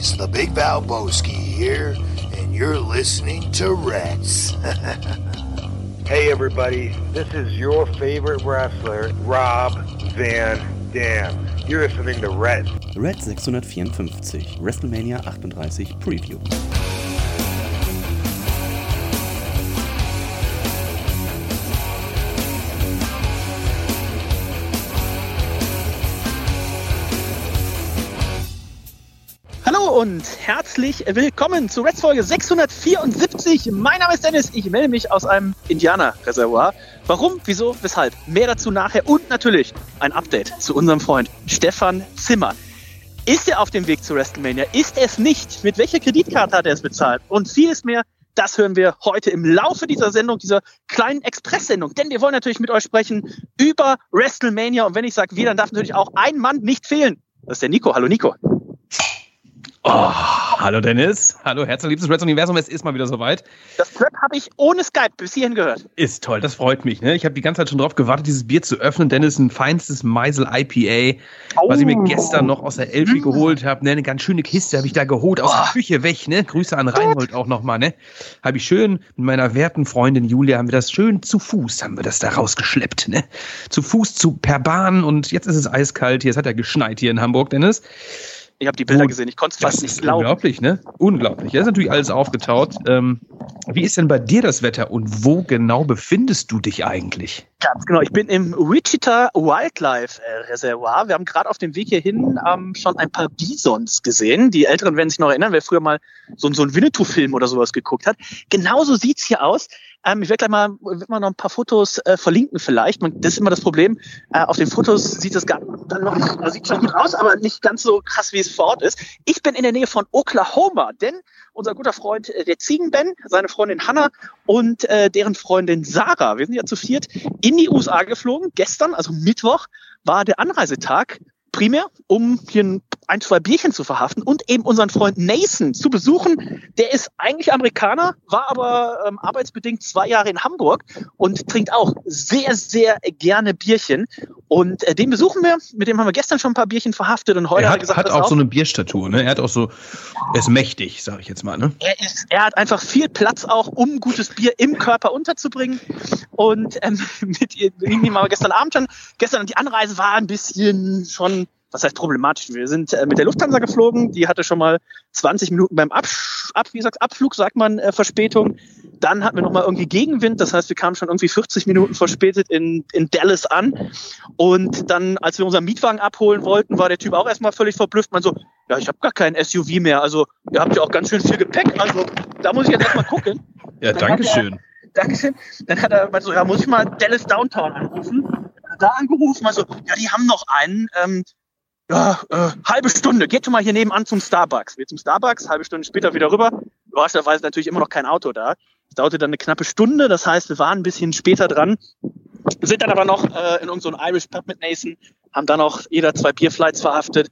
boys, the Big Valboski here, and you're listening to Rats. hey, everybody, this is your favorite wrestler, Rob Van Dam. You're listening to Red. Red 654, WrestleMania 38 Preview. Und herzlich willkommen zu Reds Folge 674. Mein Name ist Dennis, ich melde mich aus einem Indianerreservoir. Warum, wieso, weshalb? Mehr dazu nachher und natürlich ein Update zu unserem Freund Stefan Zimmer. Ist er auf dem Weg zu WrestleMania? Ist es nicht? Mit welcher Kreditkarte hat er es bezahlt? Und vieles mehr, das hören wir heute im Laufe dieser Sendung, dieser kleinen Express-Sendung. Denn wir wollen natürlich mit euch sprechen über WrestleMania. Und wenn ich sage wir, dann darf natürlich auch ein Mann nicht fehlen. Das ist der Nico. Hallo Nico. Oh, hallo Dennis. Hallo, herzlich liebes Reds Universum. Es ist mal wieder soweit. Das Trap habe ich ohne Skype bis hierhin gehört. Ist toll, das freut mich. Ne? Ich habe die ganze Zeit schon drauf gewartet, dieses Bier zu öffnen. Dennis, ein feinstes Meisel IPA, oh. was ich mir oh. gestern noch aus der Elfi mm. geholt habe. Ne? Eine ganz schöne Kiste habe ich da geholt, aus oh. der Küche weg. Ne? Grüße an Reinhold auch nochmal. Ne? Habe ich schön mit meiner werten Freundin Julia, haben wir das schön zu Fuß, haben wir das da rausgeschleppt. Ne? Zu Fuß, zu per Bahn und jetzt ist es eiskalt. Hier, es hat ja geschneit hier in Hamburg, Dennis. Ich habe die Bilder gesehen, ich konnte es fast nicht glauben. Unglaublich, ne? Unglaublich. Ja, ist natürlich alles aufgetaut. Ähm, wie ist denn bei dir das Wetter und wo genau befindest du dich eigentlich? Ganz genau, ich bin im Wichita Wildlife Reservoir. Wir haben gerade auf dem Weg hierhin ähm, schon ein paar Bisons gesehen. Die Älteren werden sich noch erinnern, wer früher mal so, so einen Winnetou-Film oder sowas geguckt hat. Genauso sieht's hier aus. Ähm, ich werde gleich mal, werd mal noch ein paar Fotos äh, verlinken vielleicht. Man, das ist immer das Problem. Äh, auf den Fotos sieht das gar, dann noch sieht schon gut aus, aber nicht ganz so krass, wie es vor Ort ist. Ich bin in der Nähe von Oklahoma, denn unser guter Freund, äh, der Ziegenben, seine Freundin Hannah und äh, deren Freundin Sarah, wir sind ja zu viert, in die USA geflogen. Gestern, also Mittwoch, war der Anreisetag primär, um hier ein, ein, zwei Bierchen zu verhaften und eben unseren Freund Nathan zu besuchen. Der ist eigentlich Amerikaner, war aber ähm, arbeitsbedingt zwei Jahre in Hamburg und trinkt auch sehr, sehr gerne Bierchen. Und äh, den besuchen wir, mit dem haben wir gestern schon ein paar Bierchen verhaftet und heute er hat, er gesagt, hat auch, auch so eine Bierstatur, ne? Er hat auch so, er ist mächtig, sage ich jetzt mal, ne? Er, ist, er hat einfach viel Platz auch, um gutes Bier im Körper unterzubringen. Und ähm, mit ihm haben wir gestern Abend schon, gestern die Anreise war ein bisschen schon was heißt problematisch? Wir sind äh, mit der Lufthansa geflogen, die hatte schon mal 20 Minuten beim Absch Ab, wie sagst, Abflug, sagt man, äh, Verspätung. Dann hatten wir nochmal irgendwie Gegenwind, das heißt, wir kamen schon irgendwie 40 Minuten verspätet in, in Dallas an. Und dann, als wir unseren Mietwagen abholen wollten, war der Typ auch erstmal völlig verblüfft. Man so, ja, ich habe gar kein SUV mehr, also ihr habt ja auch ganz schön viel Gepäck, also da muss ich jetzt erstmal gucken. Ja, danke schön. Dankeschön. Dann hat er mal so, ja, muss ich mal Dallas Downtown anrufen. Da angerufen, also, ja, die haben noch einen, ähm, ja, äh, halbe Stunde, geht schon mal hier nebenan zum Starbucks. Wir zum Starbucks, halbe Stunde später wieder rüber. Überraschenderweise natürlich immer noch kein Auto da. Es dauerte dann eine knappe Stunde, das heißt, wir waren ein bisschen später dran, sind dann aber noch äh, in irgendeinem Irish Pub mit Nathan, haben dann auch jeder zwei Bierflights verhaftet.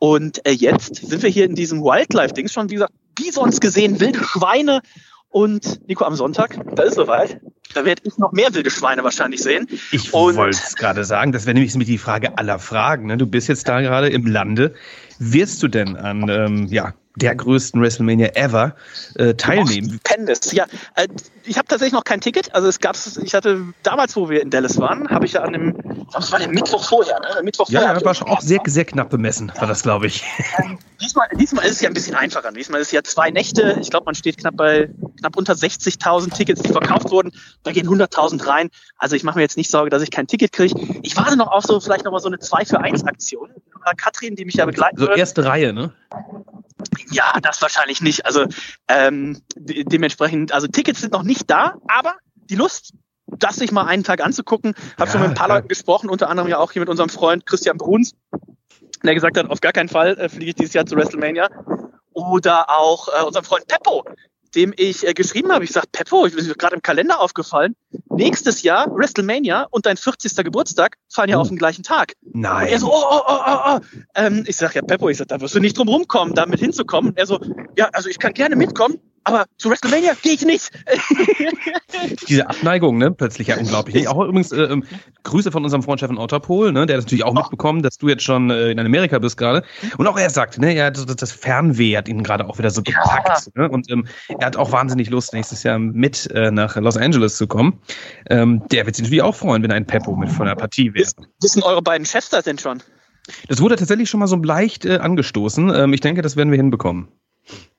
Und äh, jetzt sind wir hier in diesem Wildlife-Dings schon, wie gesagt, Bisons gesehen, wilde Schweine. Und Nico, am Sonntag, da ist soweit. Da werde ich noch mehr wilde Schweine wahrscheinlich sehen. Ich wollte es gerade sagen, das wäre nämlich die Frage aller Fragen. Ne? Du bist jetzt da gerade im Lande. Wirst du denn an ähm, ja, der größten WrestleMania ever äh, teilnehmen. Stupendous. Ja, äh, ich habe tatsächlich noch kein Ticket. Also es gab, ich hatte damals, wo wir in Dallas waren, habe ich ja an dem, das war der Mittwoch vorher, ne? Mittwoch ja, vorher. Ja, war auch sehr, sehr knapp bemessen, war das, glaube ich. Ähm, diesmal, diesmal ist es ja ein bisschen einfacher. Diesmal ist es ja zwei Nächte. Ich glaube, man steht knapp bei knapp unter 60.000 Tickets, die verkauft wurden. Da gehen 100.000 rein. Also ich mache mir jetzt nicht Sorge, dass ich kein Ticket kriege. Ich warte noch auf so vielleicht noch mal so eine 2 für 1 Aktion. Katrin, die mich ja begleiten So erste Reihe, ne? Ja, das wahrscheinlich nicht. Also ähm, de dementsprechend, also Tickets sind noch nicht da, aber die Lust, das sich mal einen Tag anzugucken, habe ja, schon mit ein paar klar. Leuten gesprochen, unter anderem ja auch hier mit unserem Freund Christian Bruns, der gesagt hat, auf gar keinen Fall äh, fliege ich dieses Jahr zu WrestleMania. Oder auch äh, unserem Freund Peppo, dem ich äh, geschrieben habe. Ich sage, Peppo, ich bin gerade im Kalender aufgefallen. Nächstes Jahr WrestleMania und dein 40. Geburtstag fallen ja oh. auf den gleichen Tag. Nein. Und er so, oh, oh, oh, oh, oh. Ähm, ich sage, ja, Peppo, ich sag, da wirst du nicht drum rumkommen, damit hinzukommen. Und er so, ja, also ich kann gerne mitkommen, aber zu WrestleMania gehe ich nicht. Diese Abneigung, ne, plötzlich ja unglaublich. Auch übrigens äh, ähm, Grüße von unserem Freund Stefan Otterpohl, ne, der hat natürlich auch oh. mitbekommen, dass du jetzt schon äh, in Amerika bist gerade. Und auch er sagt, ne, ja, das, das Fernweh hat ihn gerade auch wieder so gepackt. Ja. Ne? Und ähm, er hat auch wahnsinnig Lust, nächstes Jahr mit äh, nach Los Angeles zu kommen. Ähm, der wird sich natürlich auch freuen, wenn ein Peppo mit von der Partie wäre. Wissen eure beiden Chefs das denn schon? Das wurde tatsächlich schon mal so leicht äh, angestoßen. Ähm, ich denke, das werden wir hinbekommen.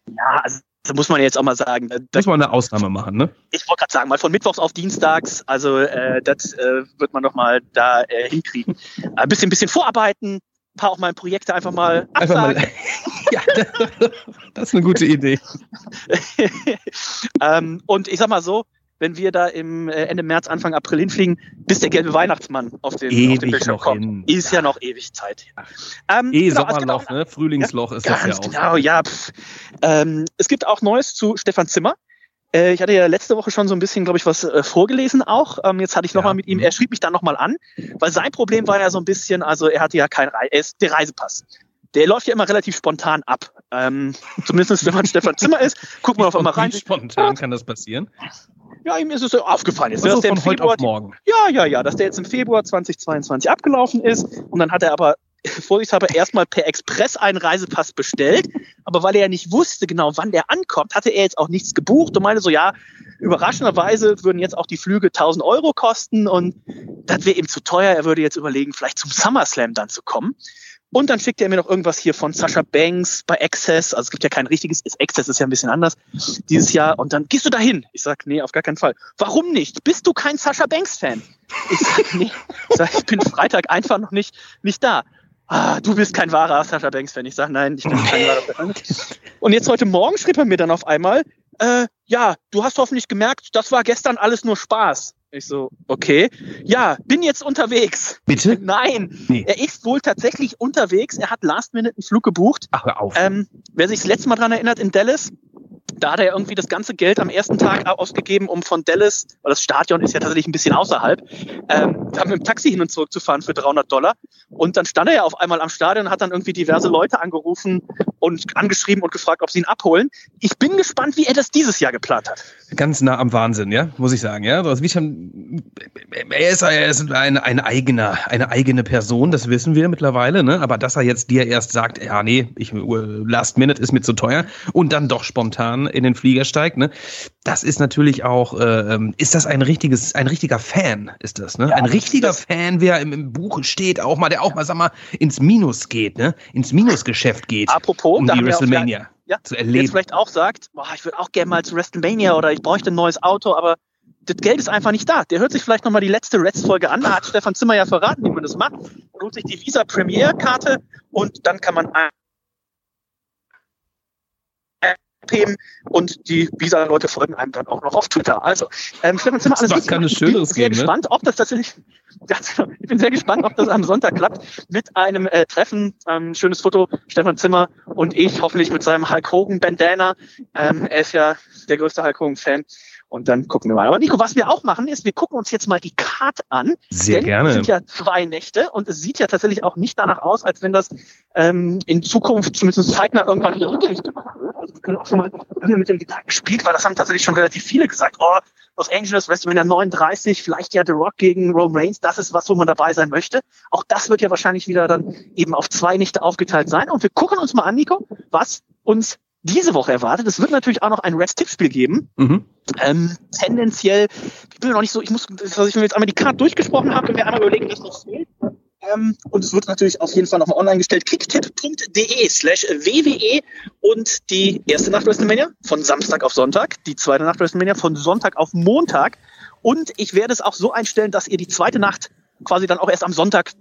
Ja, also das muss man jetzt auch mal sagen. Da, muss man eine Ausnahme machen, ne? Ich wollte gerade sagen, mal von Mittwochs auf Dienstags, also äh, das äh, wird man doch mal da äh, hinkriegen. Ein bisschen, bisschen vorarbeiten, ein paar auch mal Projekte einfach mal absagen. Einfach mal, ja, das ist eine gute Idee. ähm, und ich sag mal so, wenn wir da im äh, Ende März, Anfang April hinfliegen, bis der gelbe Weihnachtsmann auf den, ewig auf den Bildschirm kommt. Hin. Ist ja noch ewig Zeit. Ähm, eh, genau, Sommerloch, ne? Frühlingsloch ja, ist das ja auch. Genau, ja. Ähm, es gibt auch Neues zu Stefan Zimmer. Äh, ich hatte ja letzte Woche schon so ein bisschen, glaube ich, was äh, vorgelesen auch. Ähm, jetzt hatte ich nochmal ja. mit ihm, mhm. er schrieb mich dann nochmal an, weil sein Problem war ja so ein bisschen, also er hatte ja kein Re er ist der Reisepass der läuft ja immer relativ spontan ab. Ähm, zumindest wenn man Stefan Zimmer ist, guckt man auf einmal rein. Spontan kann das passieren? Ja, ihm ist es aufgefallen. Jetzt, also dass von heute auf morgen. Ja, ja, ja, dass der jetzt im Februar 2022 abgelaufen ist. Und dann hat er aber vorsichtshalber erstmal per Express einen Reisepass bestellt. Aber weil er ja nicht wusste genau, wann der ankommt, hatte er jetzt auch nichts gebucht und meinte so, ja, überraschenderweise würden jetzt auch die Flüge 1000 Euro kosten und das wäre ihm zu teuer. Er würde jetzt überlegen, vielleicht zum SummerSlam dann zu kommen. Und dann schickt er mir noch irgendwas hier von Sascha Banks bei Access. Also es gibt ja kein richtiges, Access ist ja ein bisschen anders dieses Jahr. Und dann gehst du dahin. Ich sag, nee, auf gar keinen Fall. Warum nicht? Bist du kein Sascha Banks Fan? Ich sag, nee. Ich, sag, ich bin Freitag einfach noch nicht, nicht da. Ah, du bist kein wahrer Sascha Banks Fan. Ich sag, nein, ich bin kein wahrer Fan. Und jetzt heute Morgen schrieb er mir dann auf einmal, äh, ja, du hast hoffentlich gemerkt, das war gestern alles nur Spaß. Ich so, okay. Ja, bin jetzt unterwegs. Bitte? Nein, nee. er ist wohl tatsächlich unterwegs. Er hat Last Minute einen Flug gebucht. Ach, hör auf. Ähm, wer sich das letzte Mal dran erinnert, in Dallas, da hat er irgendwie das ganze Geld am ersten Tag ausgegeben, um von Dallas, weil das Stadion ist ja tatsächlich ein bisschen außerhalb, ähm, mit dem Taxi hin und zurück zu fahren für 300 Dollar. Und dann stand er ja auf einmal am Stadion und hat dann irgendwie diverse Leute angerufen und angeschrieben und gefragt, ob sie ihn abholen. Ich bin gespannt, wie er das dieses Jahr geplant hat. Ganz nah am Wahnsinn, ja, muss ich sagen, ja. Also schon, er ist, er ist ein, ein eigener, eine eigene Person, das wissen wir mittlerweile, ne? Aber dass er jetzt dir erst sagt, ja, nee, ich, Last Minute ist mir zu teuer und dann doch spontan in den Flieger steigt, ne? Das ist natürlich auch, äh, ähm, ist das ein richtiges, ein richtiger Fan, ist das, ne? Ja, ein richtiger Fan, wer im, im Buch steht, auch mal, der auch mal, sag mal, ins Minus geht, ne? Ins Minusgeschäft geht. Apropos, um die WrestleMania ja, zu erleben. Jetzt vielleicht auch sagt, boah, ich würde auch gerne mal zu WrestleMania oder ich bräuchte ein neues Auto, aber das Geld ist einfach nicht da. Der hört sich vielleicht nochmal die letzte Reds-Folge an. Da hat Stefan Zimmer ja verraten, wie man das macht. Holt sich die Visa Premier-Karte und dann kann man abheben und die Visa-Leute folgen einem dann auch noch auf Twitter. Also, ähm, Stefan Zimmer, alles Was kann es Schöneres Ich bin sehr geben, ne? gespannt, ne? ob das tatsächlich, ich bin sehr gespannt, ob das am Sonntag klappt mit einem äh, Treffen. Ähm, schönes Foto, Stefan Zimmer und ich, hoffentlich mit seinem Hulk Hogan Bandana. Ähm, er ist ja der größte Hulk Hogan Fan. Und dann gucken wir mal. Aber Nico, was wir auch machen, ist, wir gucken uns jetzt mal die Karte an. Sehr denn gerne. Es sind ja zwei Nächte und es sieht ja tatsächlich auch nicht danach aus, als wenn das ähm, in Zukunft zumindest zeitnah irgendwann wieder rückgängig gemacht wird. Also wir können auch schon mal mit dem Gedanken gespielt, weil das haben tatsächlich schon relativ viele gesagt. Oh, Los Angeles, WrestleMania 39, vielleicht ja The Rock gegen Roman Reigns, das ist was, wo man dabei sein möchte. Auch das wird ja wahrscheinlich wieder dann eben auf zwei Nächte aufgeteilt sein. Und wir gucken uns mal an, Nico, was uns diese Woche erwartet. Es wird natürlich auch noch ein Reds-Tippspiel geben. Mhm. Ähm, tendenziell, ich bin noch nicht so, ich muss, dass ich mir jetzt einmal die Karte durchgesprochen habe, wenn wir einmal überlegen, was noch fehlt. Ähm, und es wird natürlich auf jeden Fall nochmal online gestellt. kicktipp.de slash WWE und die erste Nacht WrestleMania von Samstag auf Sonntag, die zweite Nacht WrestleMania von Sonntag auf Montag. Und ich werde es auch so einstellen, dass ihr die zweite Nacht quasi dann auch erst am Sonntag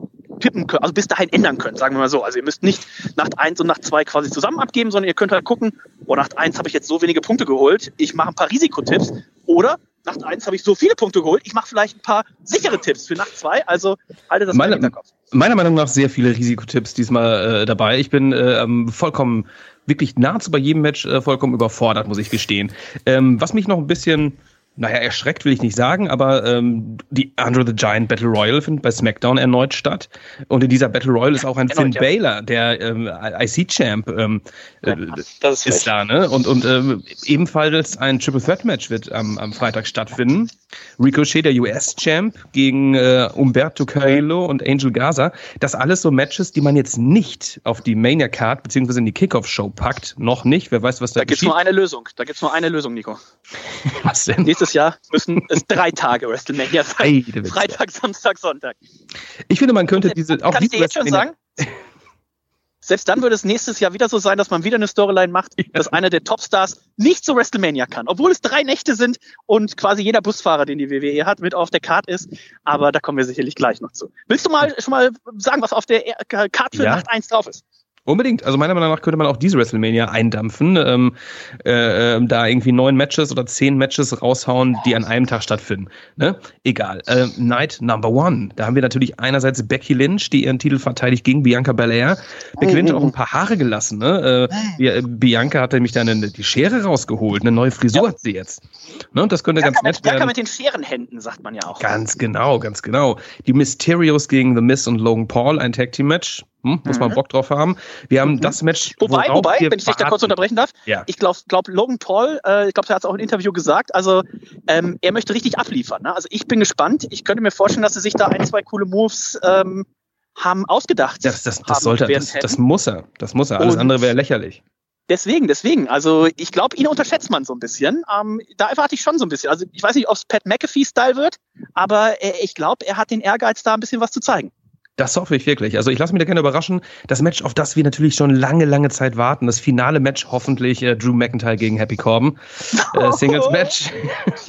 tippen könnt, also bis dahin ändern könnt, sagen wir mal so. Also ihr müsst nicht Nacht eins und Nacht zwei quasi zusammen abgeben, sondern ihr könnt halt gucken, oh, Nacht eins habe ich jetzt so wenige Punkte geholt, ich mache ein paar Risikotipps oder Nacht eins habe ich so viele Punkte geholt, ich mache vielleicht ein paar sichere Tipps für Nacht zwei. Also halte das Meine, im Hinterkopf. Meiner Meinung nach sehr viele Risikotipps diesmal äh, dabei. Ich bin äh, vollkommen, wirklich nahezu bei jedem Match äh, vollkommen überfordert, muss ich gestehen. Ähm, was mich noch ein bisschen naja, erschreckt will ich nicht sagen, aber ähm, die Andre the Giant Battle Royal findet bei SmackDown erneut statt. Und in dieser Battle Royal ist auch ein erneut, Finn ja. Balor, der ähm, IC-Champ ähm, äh, Das ist ist da, ne? Und, und ähm, ebenfalls ein Triple Threat Match wird am, am Freitag stattfinden. Ricochet, der US-Champ, gegen äh, Umberto Carrillo und Angel Gaza. Das alles so Matches, die man jetzt nicht auf die Mania-Card beziehungsweise in die Kickoff-Show packt. Noch nicht. Wer weiß, was da, Da gibt's geschieht. nur eine Lösung. Da gibt's nur eine Lösung, Nico. Was denn? Nächstes Jahr müssen es drei Tage WrestleMania sein. Witzka. Freitag, Samstag, Sonntag. Ich finde, man könnte diese auch Kann ich diese dir jetzt schon sagen? Selbst dann würde es nächstes Jahr wieder so sein, dass man wieder eine Storyline macht, dass einer der Topstars nicht zu WrestleMania kann, obwohl es drei Nächte sind und quasi jeder Busfahrer, den die WWE hat, mit auf der Card ist. Aber da kommen wir sicherlich gleich noch zu. Willst du mal schon mal sagen, was auf der Card für Ja. Nacht 1 drauf ist? Unbedingt. Also meiner Meinung nach könnte man auch diese WrestleMania eindampfen, ähm, äh, ähm, da irgendwie neun Matches oder zehn Matches raushauen, die an einem Tag stattfinden. Ne? Egal. Äh, Night Number One. Da haben wir natürlich einerseits Becky Lynch, die ihren Titel verteidigt gegen Bianca Belair. Becky Lynch hat auch ein paar Haare gelassen. Ne? Äh, ja, äh, Bianca hat nämlich dann eine, die Schere rausgeholt. Eine neue Frisur hat sie jetzt. Ne? Und das könnte ganz Bianca nett mit, Bianca werden. mit den Scherenhänden, sagt man ja auch. Ganz genau, ganz genau. Die Mysterios gegen The Miz und Logan Paul, ein Tag Team Match. Hm, muss man Bock drauf haben. Wir haben das Match. Mhm. Wobei, wobei, wenn ich dich da kurz unterbrechen darf, Ja. ich glaube, glaub, Logan Paul, äh, ich glaube, er hat es auch im Interview gesagt, also ähm, er möchte richtig abliefern. Ne? Also ich bin gespannt. Ich könnte mir vorstellen, dass sie sich da ein, zwei coole Moves ähm, haben ausgedacht. Das, das, haben das sollte, werden das, das muss er. Das muss er. Alles Und- andere wäre lächerlich. Deswegen, deswegen. Also ich glaube, ihn unterschätzt man so ein bisschen. Ähm, da erwarte ich schon so ein bisschen. Also ich weiß nicht, ob es Pat McAfee-Style wird, aber äh, ich glaube, er hat den Ehrgeiz, da ein bisschen was zu zeigen. Das hoffe ich wirklich. Also ich lasse mich da gerne überraschen. Das Match, auf das wir natürlich schon lange, lange Zeit warten. Das finale Match hoffentlich äh, Drew McIntyre gegen Happy Corbin. Äh, Singles Match.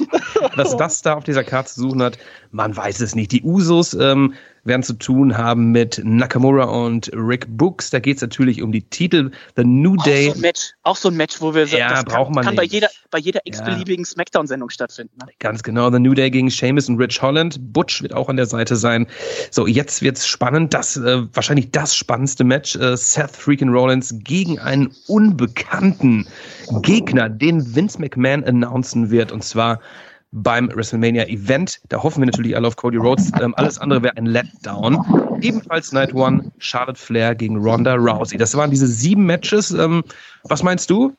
Was das da auf dieser Karte zu suchen hat, man weiß es nicht. Die Usos ähm, werden zu tun haben mit Nakamura und Rick Books. Da geht es natürlich um die Titel. The New Auch Day. so ein Match, auch so ein Match, wo wir Ja, das braucht kann, man kann bei jeder bei jeder Ja. x-beliebigen Smackdown-Sendung stattfinden. Ne? Ganz genau, The New Day gegen Sheamus und Rich Holland. Butch wird auch an der Seite sein. So, jetzt wird's spannend. Das äh, wahrscheinlich das spannendste Match. Äh, Seth freaking Rollins gegen einen unbekannten Gegner, den Vince McMahon announcen wird. Und zwar beim WrestleMania Event. Da hoffen wir natürlich alle auf Cody Rhodes. Ähm, alles andere wäre ein Letdown. Ebenfalls Night One, Charlotte Flair gegen Ronda Rousey. Das waren diese sieben Matches. Ähm, was meinst du?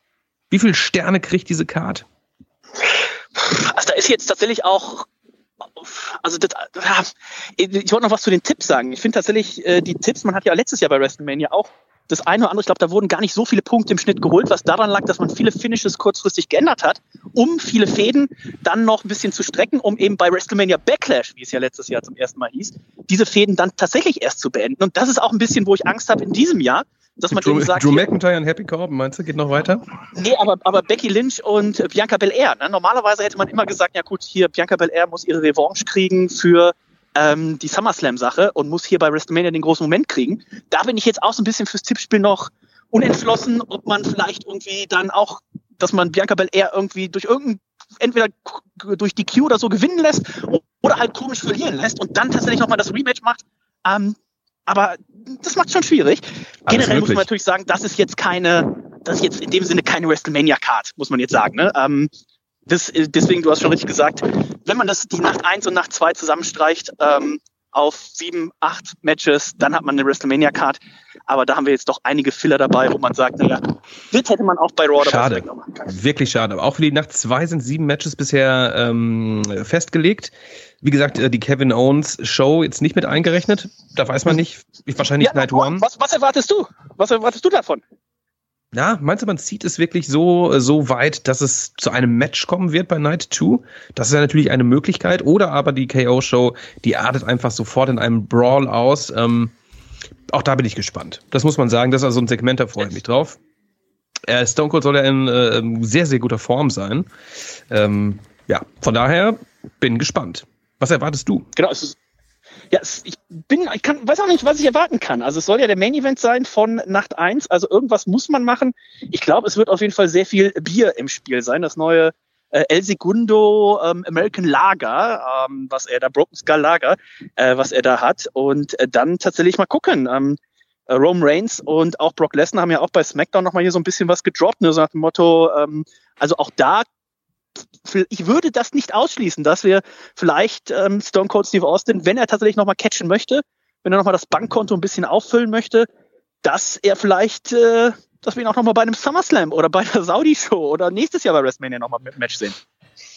Wie viele Sterne kriegt diese Card? Also da ist jetzt tatsächlich auch, also das, ich wollte noch was zu den Tipps sagen. Ich finde tatsächlich äh, die Tipps, man hat ja letztes Jahr bei WrestleMania auch das eine oder andere, ich glaube, da wurden gar nicht so viele Punkte im Schnitt geholt, was daran lag, dass man viele Finishes kurzfristig geändert hat, um viele Fäden dann noch ein bisschen zu strecken, um eben bei WrestleMania Backlash, wie es ja letztes Jahr zum ersten Mal hieß, diese Fäden dann tatsächlich erst zu beenden. Und das ist auch ein bisschen, wo ich Angst habe in diesem Jahr, dass man Drew, eben sagt, Drew McIntyre und Happy Corbin, meinst du, geht noch weiter? Nee, aber, aber Becky Lynch und Bianca Belair. Ne? Normalerweise hätte man immer gesagt, ja gut, hier Bianca Belair muss ihre Revanche kriegen für ähm, die SummerSlam-Sache und muss hier bei WrestleMania den großen Moment kriegen. Da bin ich jetzt auch so ein bisschen fürs Tippspiel noch unentschlossen, ob man vielleicht irgendwie dann auch, dass man Bianca Belair irgendwie durch irgendein, entweder durch die Q oder so gewinnen lässt oder halt komisch verlieren lässt und dann tatsächlich nochmal das Rematch macht. Ähm, aber das macht schon schwierig. Generell muss möglich. man natürlich sagen, das ist jetzt keine, das ist jetzt in dem Sinne keine WrestleMania-Card, muss man jetzt sagen. Ne? Ähm, das, äh, deswegen, du hast schon richtig gesagt, wenn man das die Nacht 1 und Nacht 2 zusammenstreicht ähm, auf sieben, acht Matches, dann hat man eine WrestleMania-Card. Aber da haben wir jetzt doch einige Filler dabei, wo man sagt, naja, das hätte man auch bei Raw bei Schade. Können. Wirklich schade. Aber auch für die Nacht zwei sind sieben Matches bisher ähm, festgelegt. Wie gesagt, äh, die Kevin Owens Show jetzt nicht mit eingerechnet. Da weiß man nicht. Wahrscheinlich Ja, Night One. was, was erwartest du? Was erwartest du davon? Ja, meinst du, man zieht es wirklich so, so weit, dass es zu einem Match kommen wird bei Night 2? Das ist ja natürlich eine Möglichkeit. Oder aber die KO-Show, die artet einfach sofort in einem Brawl aus. Ähm, auch da bin ich gespannt. Das muss man sagen. Das ist also ein Segment, da freue ich mich drauf. Äh, Stone Cold soll ja in äh, sehr, sehr guter Form sein. Ähm, ja, von daher bin gespannt. Was erwartest du? Genau, es ist, ja, ich bin, ich kann, weiß auch nicht, was ich erwarten kann. Also es soll ja der Main Event sein von Nacht 1, also irgendwas muss man machen. Ich glaube, es wird auf jeden Fall sehr viel Bier im Spiel sein. Das neue äh, El Segundo ähm, American Lager, ähm, was er da, Broken Skull Lager, äh, was er da hat. Und äh, dann tatsächlich mal gucken. Ähm, äh, Roman Reigns und auch Brock Lesnar haben ja auch bei SmackDown nochmal hier so ein bisschen was gedroppt, ne, so nach dem Motto, ähm, also auch da ich würde das nicht ausschließen, dass wir vielleicht ähm, Stone Cold Steve Austin, wenn er tatsächlich nochmal catchen möchte, wenn er nochmal das Bankkonto ein bisschen auffüllen möchte, dass er vielleicht, äh, dass wir ihn auch nochmal bei einem SummerSlam oder bei einer Saudi-Show oder nächstes Jahr bei WrestleMania nochmal mit Match sehen.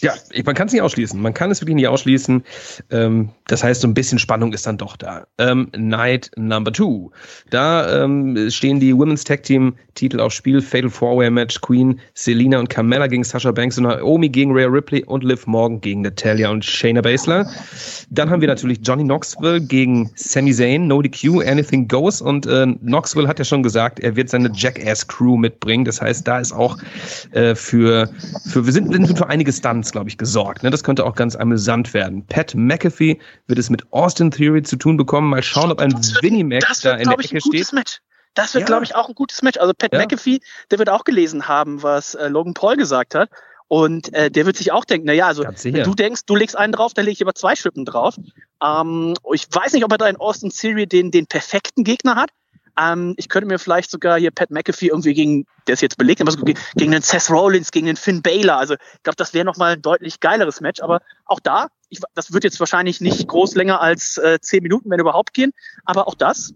Ja, man kann es nicht ausschließen. Man kann es wirklich nicht ausschließen. Ähm, das heißt, so ein bisschen Spannung ist dann doch da. Ähm, Night Number Two. Da ähm, stehen die Women's Tag Team Titel aufs Spiel. Fatal Four-Way Match. Queen, Selina und Carmella gegen Sasha Banks und Naomi gegen Rhea Ripley und Liv Morgan gegen Natalia und Shayna Baszler. Dann haben wir natürlich Johnny Knoxville gegen Sami Zayn. No DQ, Anything Goes. Und äh, Knoxville hat ja schon gesagt, er wird seine Jackass Crew mitbringen. Das heißt, da ist auch äh, für, für wir sind, sind für einige Stunts, glaube ich, gesorgt. Ne? Das könnte auch ganz amüsant werden. Pat McAfee wird es mit Austin Theory zu tun bekommen. Mal schauen, ob ein Winnie Mac da in der Ecke steht. Match. Das wird, ja. glaube ich, auch ein gutes Match. Also Pat ja. McAfee, der wird auch gelesen haben, was äh, Logan Paul gesagt hat. Und äh, der wird sich auch denken, naja, also wenn du denkst, du legst einen drauf, dann lege ich aber zwei Schippen drauf. Ähm, ich weiß nicht, ob er da in Austin Theory den, den perfekten Gegner hat. Ähm, ich könnte mir vielleicht sogar hier Pat McAfee irgendwie gegen, der ist jetzt belegt, aber so gegen, gegen den Seth Rollins, gegen den Finn Baylor. Also ich glaube, das wäre nochmal ein deutlich geileres Match. Aber auch da, ich, das wird jetzt wahrscheinlich nicht groß länger als äh, zehn Minuten, wenn überhaupt gehen. Aber auch das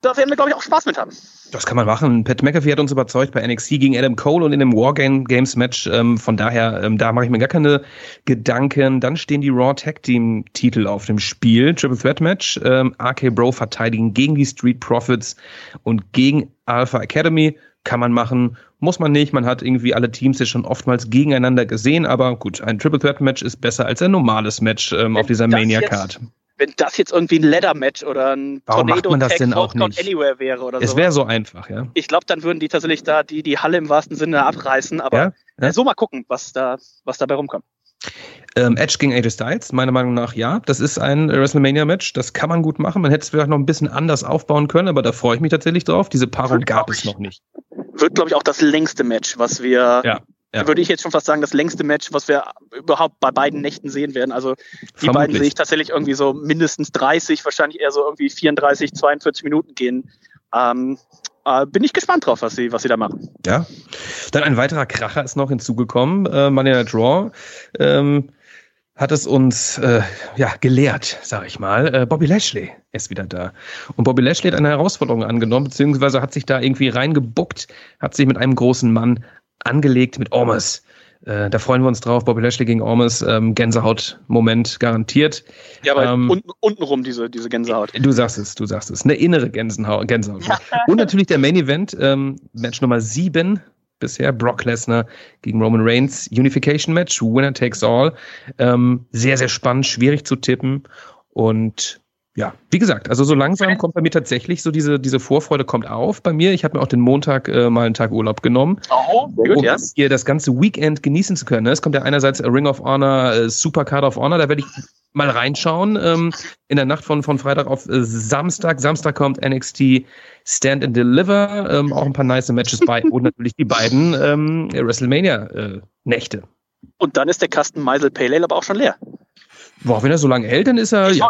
da werden wir, glaube ich, auch Spaß mit haben. Das kann man machen. Pat McAfee hat uns überzeugt bei NXT gegen Adam Cole und in dem Wargame Games Match. Ähm, von daher, ähm, da mache ich mir gar keine Gedanken. Dann stehen die Raw Tag Team Titel auf dem Spiel. Triple Threat Match. Ähm, RK Bro verteidigen gegen die Street Profits und gegen Alpha Academy. Kann man machen, muss man nicht. Man hat irgendwie alle Teams ja schon oftmals gegeneinander gesehen, aber gut, ein Triple Threat Match ist besser als ein normales Match ähm, auf dieser Mania Card wenn das jetzt irgendwie ein Leather-Match oder ein Warum Tornado macht man das denn auch nicht? Anywhere wäre oder es so. Es wäre so einfach, ja. Ich glaube, dann würden die tatsächlich da die, die Halle im wahrsten Sinne abreißen, aber ja? Ja? so mal gucken, was da, was dabei rumkommt. Ähm, Edge gegen AJ Styles, meiner Meinung nach ja. Das ist ein WrestleMania-Match, das kann man gut machen. Man hätte es vielleicht noch ein bisschen anders aufbauen können, aber da freue ich mich tatsächlich drauf. Diese Paarung gab es noch nicht. Wird, glaube ich, auch das längste Match, was wir ja ja. würde ich jetzt schon fast sagen, das längste Match, was wir überhaupt bei beiden Nächten sehen werden. Also die Vermutlich. beiden sehe ich tatsächlich irgendwie so mindestens 30, wahrscheinlich eher so irgendwie 34, 42 Minuten gehen. Ähm, äh, bin ich gespannt drauf, was sie, was sie da machen. Ja. Dann ein weiterer Kracher ist noch hinzugekommen. Äh, Money Night Draw. Ähm, hat es uns äh, ja gelehrt, sag ich mal. Äh, Bobby Lashley ist wieder da. Und Bobby Lashley hat eine Herausforderung angenommen, beziehungsweise hat sich da irgendwie reingebuckt, hat sich mit einem großen Mann angelegt mit Ormes. Äh, da freuen wir uns drauf. Bobby Lashley gegen Ormes, ähm, Gänsehaut-Moment garantiert. Ja, aber ähm, unten, untenrum diese, diese Gänsehaut. Du sagst es, du sagst es. Eine innere Gänsehaut. Gänsehaut. Und natürlich der Main Event, ähm, Match Nummer 7 bisher, Brock Lesnar gegen Roman Reigns, Unification Match, Winner takes all. Ähm, sehr, sehr spannend, schwierig zu tippen. Und ja, wie gesagt, also so langsam kommt bei mir tatsächlich so diese, diese Vorfreude kommt auf bei mir. Ich habe mir auch den Montag äh, mal einen Tag Urlaub genommen, oh, gut, um ja. hier das ganze Weekend genießen zu können. Es kommt ja einerseits Ring of Honor, äh, Super Card of Honor, da werde ich mal reinschauen ähm, in der Nacht von, von Freitag auf äh, Samstag. Samstag kommt NXT Stand and Deliver, ähm, auch ein paar nice Matches bei und natürlich die beiden ähm, WrestleMania-Nächte. Äh, und dann ist der Kasten Meisel Pale Ale aber auch schon leer. Boah, wenn er so lange hält, dann ist er. Ja.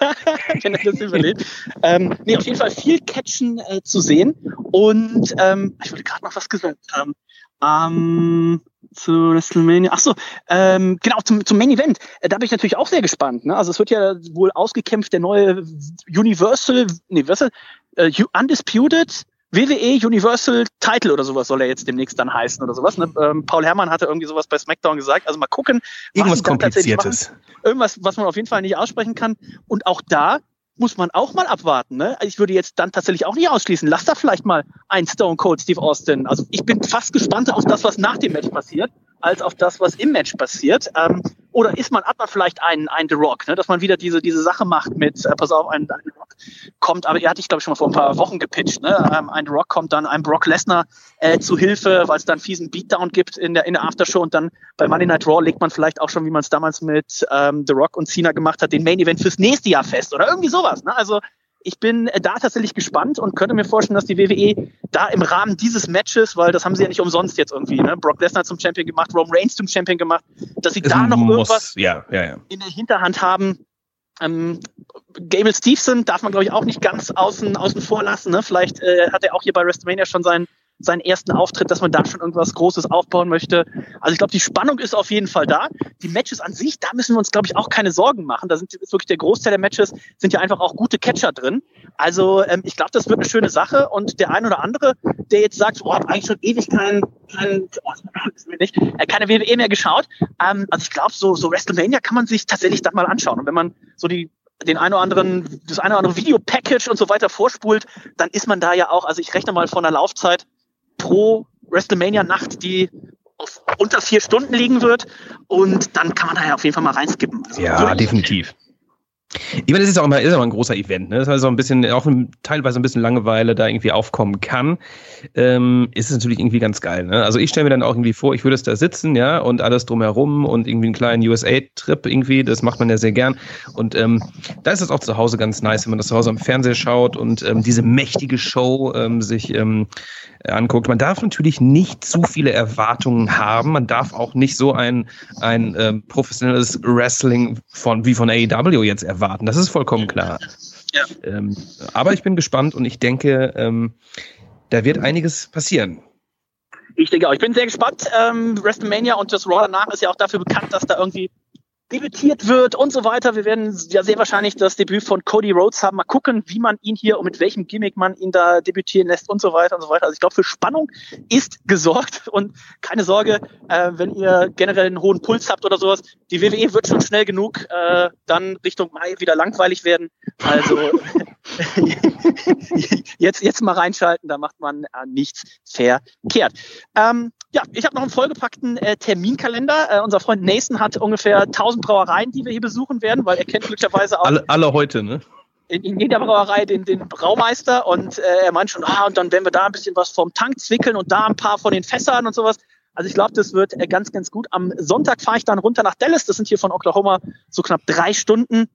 wenn er das überlebt. ähm, nee, auf jeden Fall viel Catchen äh, zu sehen. Und ähm, ich wollte gerade noch was gesagt haben. Ähm, zu WrestleMania. Achso, ähm, genau, zum, zum Main Event. Äh, da bin ich natürlich auch sehr gespannt. Ne? Also es wird ja wohl ausgekämpft, der neue Universal, nee, Universal, äh, Undisputed WWE Universal Title oder sowas soll er jetzt demnächst dann heißen oder sowas. Ne? Ähm, Paul Herrmann hatte irgendwie sowas bei SmackDown gesagt. Also mal gucken. Irgendwas Kompliziertes. Irgendwas, was man auf jeden Fall nicht aussprechen kann. Und auch da muss man auch mal abwarten. Ne? Ich würde jetzt dann tatsächlich auch nicht ausschließen. Lass da vielleicht mal ein Stone Cold Steve Austin. Also ich bin fast gespannt auf das, was nach dem Match passiert als auf das, was im Match passiert. Ähm, oder ist man, hat man vielleicht einen, einen The Rock, ne? dass man wieder diese, diese Sache macht mit, äh, pass auf, ein, ein The Rock kommt, aber er hatte ich glaube ich schon mal vor ein paar Wochen gepitcht, ne? Ähm, ein The Rock kommt dann einem Brock Lesnar äh, zu Hilfe, weil es dann fiesen Beatdown gibt in der, in der Aftershow und dann bei Monday Night Raw legt man vielleicht auch schon, wie man es damals mit ähm, The Rock und Cena gemacht hat, den Main Event fürs nächste Jahr fest oder irgendwie sowas. Ne? Also ich bin äh, da tatsächlich gespannt und könnte mir vorstellen, dass die WWE da im Rahmen dieses Matches, weil das haben sie ja nicht umsonst jetzt irgendwie, ne? Brock Lesnar zum Champion gemacht, Roman Reigns zum Champion gemacht, dass sie es da noch muss, irgendwas ja, ja, ja. in der Hinterhand haben. Ähm, Gable Stevenson darf man, glaube ich, auch nicht ganz außen, außen vor lassen. Ne? Vielleicht äh, hat er auch hier bei WrestleMania schon sein, seinen ersten Auftritt, dass man da schon irgendwas Großes aufbauen möchte. Also ich glaube, die Spannung ist auf jeden Fall da. Die Matches an sich, da müssen wir uns, glaube ich, auch keine Sorgen machen. Da sind wirklich der Großteil der Matches sind ja einfach auch gute Catcher drin. Also ähm, ich glaube, das wird eine schöne Sache. Und der ein oder andere, der jetzt sagt, oh, hab eigentlich schon ewig kein, kein oh, nicht, äh, keine WWE mehr geschaut. Ähm, also ich glaube, so, so WrestleMania kann man sich tatsächlich dann mal anschauen. Und wenn man so die den einen oder anderen, das eine oder andere Videopackage und so weiter vorspult, dann ist man da ja auch, also ich rechne mal von der Laufzeit pro WrestleMania-Nacht, die auf unter vier Stunden liegen wird. Und dann kann man da ja auf jeden Fall mal reinskippen. Also ja, definitiv. Ich meine, das ist auch immer, ist auch ein großer Event, ne? Das heißt auch ein bisschen, auch teilweise ein bisschen Langeweile da irgendwie aufkommen kann. Ähm, ist es natürlich irgendwie ganz geil, ne? Also ich stelle mir dann auch irgendwie vor, ich würde es da sitzen, ja, und alles drumherum und irgendwie einen kleinen USA-Trip irgendwie, das macht man ja sehr gern. Und ähm, da ist es auch zu Hause ganz nice, wenn man das zu Hause am Fernseher schaut und ähm, diese mächtige Show ähm, sich ähm, anguckt. Man darf natürlich nicht zu viele Erwartungen haben. Man darf auch nicht so ein, ein ähm, professionelles Wrestling von, wie von AEW jetzt erwarten. Das ist vollkommen klar. Ja. Ähm, aber ich bin gespannt und ich denke, ähm, da wird einiges passieren. Ich denke auch. Ich bin sehr gespannt. Ähm, WrestleMania und das Raw danach ist ja auch dafür bekannt, dass da irgendwie debütiert wird und so weiter. Wir werden ja sehr wahrscheinlich das Debüt von Cody Rhodes haben. Mal gucken, wie man ihn hier und mit welchem Gimmick man ihn da debütieren lässt und so weiter und so weiter. Also ich glaube, für Spannung ist gesorgt und keine Sorge, äh, wenn ihr generell einen hohen Puls habt oder sowas, die WWE wird schon schnell genug äh, dann Richtung Mai wieder langweilig werden. Also jetzt, jetzt mal reinschalten, da macht man äh, nichts verkehrt. Ähm, ja, ich habe noch einen vollgepackten äh, Terminkalender. Äh, unser Freund Nathan hat ungefähr 1000 Brauereien, die wir hier besuchen werden, weil er kennt glücklicherweise auch. Alle, alle heute, ne? In, in jeder Brauerei den, den Braumeister und äh, er meint schon, ah, und dann werden wir da ein bisschen was vom Tank zwickeln und da ein paar von den Fässern und sowas. Also ich glaube, das wird äh, ganz, ganz gut. Am Sonntag fahre ich dann runter nach Dallas. Das sind hier von Oklahoma so knapp drei Stunden.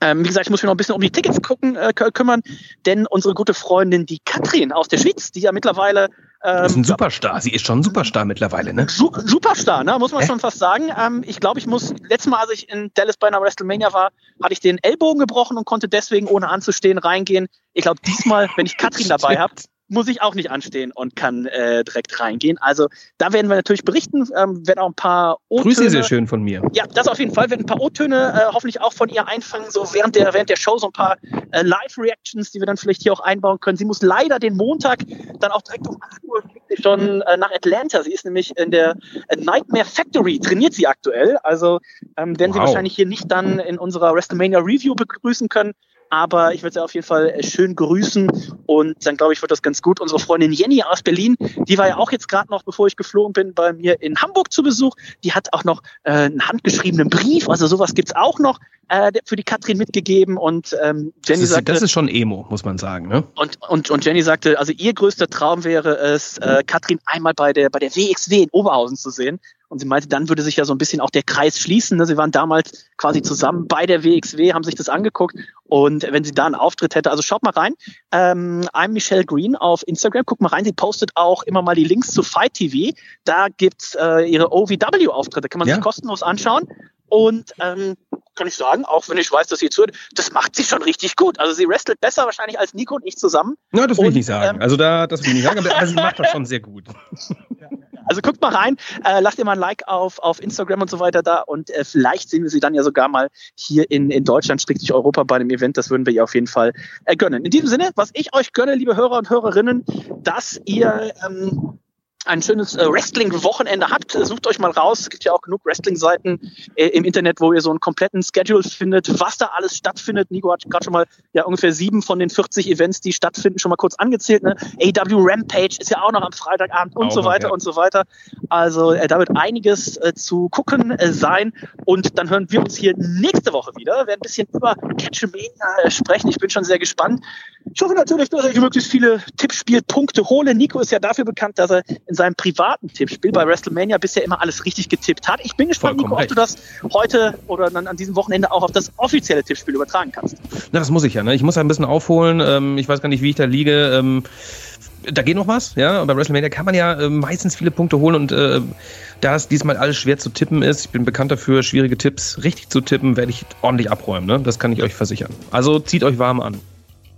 Ähm, wie gesagt, ich muss mich noch ein bisschen um die Tickets gucken, äh, kümmern, denn unsere gute Freundin, die Katrin aus der Schweiz, die ja mittlerweile ähm, ist ein Superstar. Sie ist schon ein Superstar mittlerweile, ne? Su Superstar, ne? Muss man äh? schon fast sagen. Ähm, ich glaube, ich muss, letztes Mal, als ich in Dallas bei einer WrestleMania war, hatte ich den Ellbogen gebrochen und konnte deswegen ohne anzustehen reingehen. Ich glaube, diesmal, wenn ich Katrin dabei habe, muss ich auch nicht anstehen und kann äh, direkt reingehen. Also da werden wir natürlich berichten, ähm, werden auch ein paar O-Töne. Grüße sehr schön von mir. Ja, das auf jeden Fall. Werden ein paar O-Töne äh, hoffentlich auch von ihr einfangen, so während der, während der Show so ein paar äh, Live-Reactions, die wir dann vielleicht hier auch einbauen können. Sie muss leider den Montag dann auch direkt um 8 Uhr schon äh, nach Atlanta. Sie ist nämlich in der äh, Nightmare Factory, trainiert sie aktuell. Also ähm, werden wow. sie wahrscheinlich hier nicht dann in unserer WrestleMania Review begrüßen können. Aber ich würde sie auf jeden Fall äh, schön grüßen und dann glaube ich, wird das ganz gut. Unsere Freundin Jenny aus Berlin, die war ja auch jetzt gerade noch, bevor ich geflogen bin, bei mir in Hamburg zu Besuch. Die hat auch noch äh, einen handgeschriebenen Brief, also sowas gibt's auch noch äh, für die Katrin mitgegeben. Und ähm, Jenny das ist, sagte, das ist schon Emo, muss man sagen. Ne? Und, und, und Jenny sagte, also ihr größter Traum wäre es, äh, Katrin einmal bei der, bei der WXW in Oberhausen zu sehen. Und sie meinte, dann würde sich ja so ein bisschen auch der Kreis schließen. Ne? Sie waren damals quasi zusammen bei der WXW, haben sich das angeguckt. Und wenn sie da einen Auftritt hätte, also schaut mal rein. Ähm, I'm Michelle Green auf Instagram. Guckt mal rein. Sie postet auch immer mal die Links zu Fight TV. Da gibt's äh, ihre OVW-Auftritte. Kann man ja. sich kostenlos anschauen. Und ähm, kann ich sagen, auch wenn ich weiß, dass sie zuhört, das macht sie schon richtig gut. Also sie wrestelt besser wahrscheinlich als Nico und ich zusammen. Na, das will und, ich nicht sagen. Ähm, also da, das will ich nicht sagen, aber sie macht das schon sehr gut. Also guckt mal rein, äh, lasst ihr mal ein Like auf, auf Instagram und so weiter da und äh, vielleicht sehen wir sie dann ja sogar mal hier in, in Deutschland, strictlich Europa bei dem Event. Das würden wir ihr auf jeden Fall äh, gönnen. In diesem Sinne, was ich euch gönne, liebe Hörer und Hörerinnen, dass ihr ähm, ein schönes äh, Wrestling-Wochenende habt, sucht euch mal raus. Es gibt ja auch genug Wrestling-Seiten äh, im Internet, wo ihr so einen kompletten Schedule findet, was da alles stattfindet. Nico hat gerade schon mal ja ungefähr sieben von den 40 Events, die stattfinden, schon mal kurz angezählt. Ne? AW Rampage ist ja auch noch am Freitagabend und auch so weiter noch, ja. und so weiter. Also äh, da wird einiges äh, zu gucken äh, sein. Und dann hören wir uns hier nächste Woche wieder. Wir werden ein bisschen über Catchmania äh, sprechen. Ich bin schon sehr gespannt. Ich hoffe natürlich, dass ich möglichst viele Tippspielpunkte hole. Nico ist ja dafür bekannt, dass er in seinem privaten Tippspiel bei WrestleMania bisher immer alles richtig getippt hat. Ich bin gespannt, Vollkommen Nico, ob du das heute oder dann an diesem Wochenende auch auf das offizielle Tippspiel übertragen kannst. Na, das muss ich ja. Ne? Ich muss ein bisschen aufholen. Ähm, ich weiß gar nicht, wie ich da liege. Ähm, da geht noch was, ja. Bei WrestleMania kann man ja äh, meistens viele Punkte holen und äh, da es diesmal alles schwer zu tippen ist, ich bin bekannt dafür, schwierige Tipps richtig zu tippen, werde ich ordentlich abräumen. Ne? Das kann ich euch versichern. Also zieht euch warm an.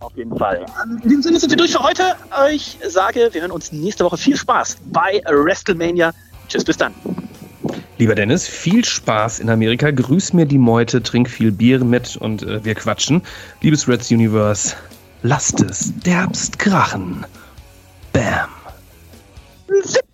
Auf jeden Fall. In diesem Sinne sind wir durch für heute. Ich sage, wir hören uns nächste Woche. Viel Spaß bei WrestleMania. Tschüss, bis dann. Lieber Dennis, viel Spaß in Amerika. Grüß mir die Meute, trink viel Bier mit und äh, wir quatschen. Liebes Reds Universe, lasst es derbst krachen. Bam. Zip.